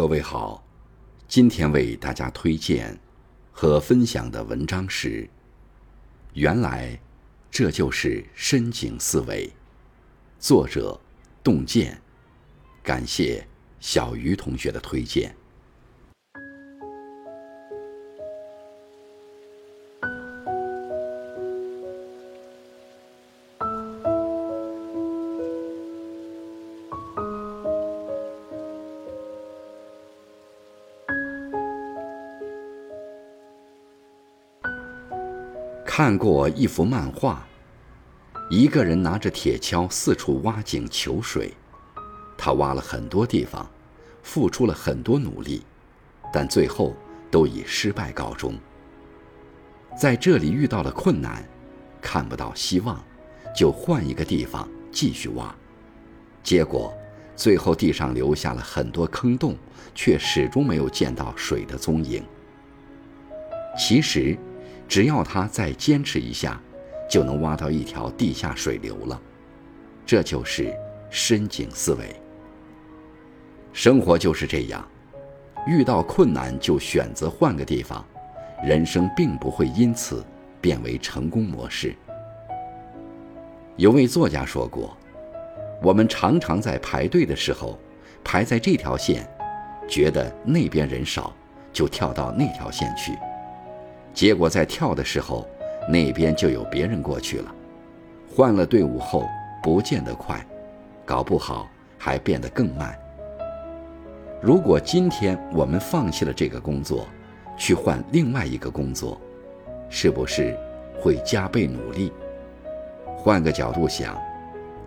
各位好，今天为大家推荐和分享的文章是：原来这就是深井思维。作者：洞见。感谢小鱼同学的推荐。看过一幅漫画，一个人拿着铁锹四处挖井求水，他挖了很多地方，付出了很多努力，但最后都以失败告终。在这里遇到了困难，看不到希望，就换一个地方继续挖，结果最后地上留下了很多坑洞，却始终没有见到水的踪影。其实。只要他再坚持一下，就能挖到一条地下水流了。这就是深井思维。生活就是这样，遇到困难就选择换个地方，人生并不会因此变为成功模式。有位作家说过：“我们常常在排队的时候，排在这条线，觉得那边人少，就跳到那条线去。”结果在跳的时候，那边就有别人过去了。换了队伍后，不见得快，搞不好还变得更慢。如果今天我们放弃了这个工作，去换另外一个工作，是不是会加倍努力？换个角度想，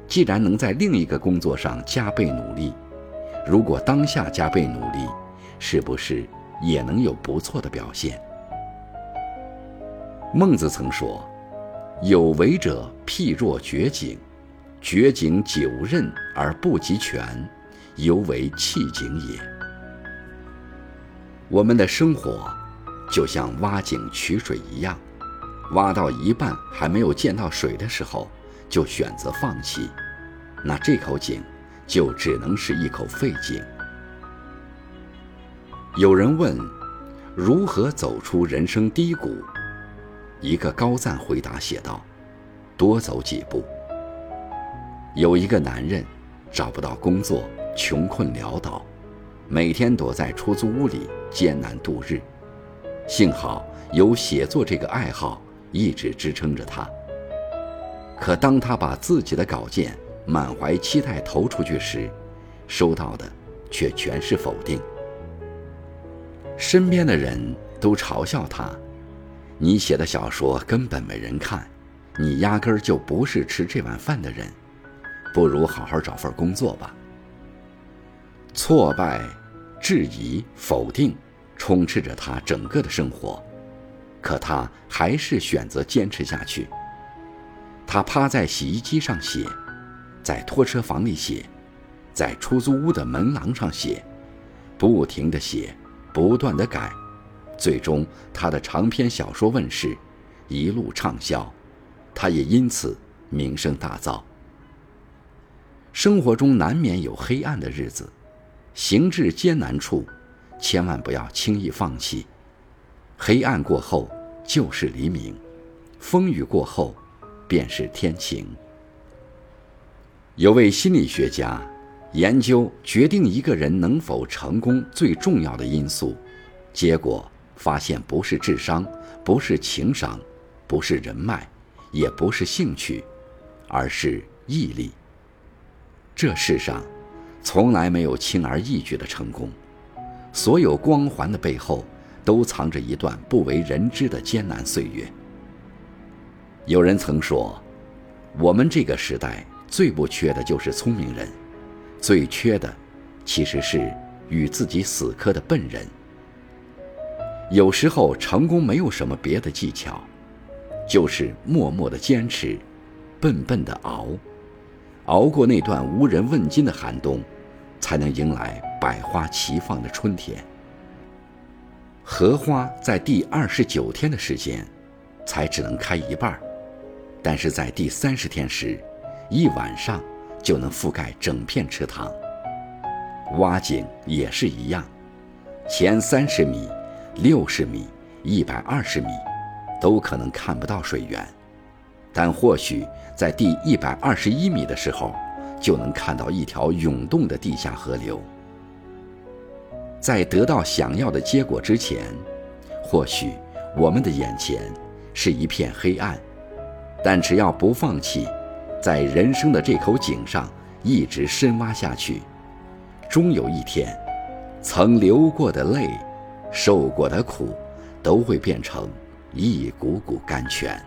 既然能在另一个工作上加倍努力，如果当下加倍努力，是不是也能有不错的表现？孟子曾说：“有为者譬若掘井，掘井九仞而不及泉，犹为弃井也。”我们的生活就像挖井取水一样，挖到一半还没有见到水的时候，就选择放弃，那这口井就只能是一口废井。有人问：如何走出人生低谷？一个高赞回答写道：“多走几步。”有一个男人找不到工作，穷困潦倒，每天躲在出租屋里艰难度日。幸好有写作这个爱好一直支撑着他。可当他把自己的稿件满怀期待投出去时，收到的却全是否定。身边的人都嘲笑他。你写的小说根本没人看，你压根儿就不是吃这碗饭的人，不如好好找份工作吧。挫败、质疑、否定，充斥着他整个的生活，可他还是选择坚持下去。他趴在洗衣机上写，在拖车房里写，在出租屋的门廊上写，不停地写，不断地改。最终，他的长篇小说问世，一路畅销，他也因此名声大噪。生活中难免有黑暗的日子，行至艰难处，千万不要轻易放弃。黑暗过后就是黎明，风雨过后便是天晴。有位心理学家研究决定一个人能否成功最重要的因素，结果。发现不是智商，不是情商，不是人脉，也不是兴趣，而是毅力。这世上，从来没有轻而易举的成功，所有光环的背后，都藏着一段不为人知的艰难岁月。有人曾说，我们这个时代最不缺的就是聪明人，最缺的，其实是与自己死磕的笨人。有时候成功没有什么别的技巧，就是默默的坚持，笨笨的熬，熬过那段无人问津的寒冬，才能迎来百花齐放的春天。荷花在第二十九天的时间，才只能开一半但是在第三十天时，一晚上就能覆盖整片池塘。挖井也是一样，前三十米、六十米、一百二十米，都可能看不到水源，但或许在第一百二十一米的时候，就能看到一条涌动的地下河流。在得到想要的结果之前，或许我们的眼前是一片黑暗，但只要不放弃，在人生的这口井上一直深挖下去，终有一天。曾流过的泪，受过的苦，都会变成一股股甘泉。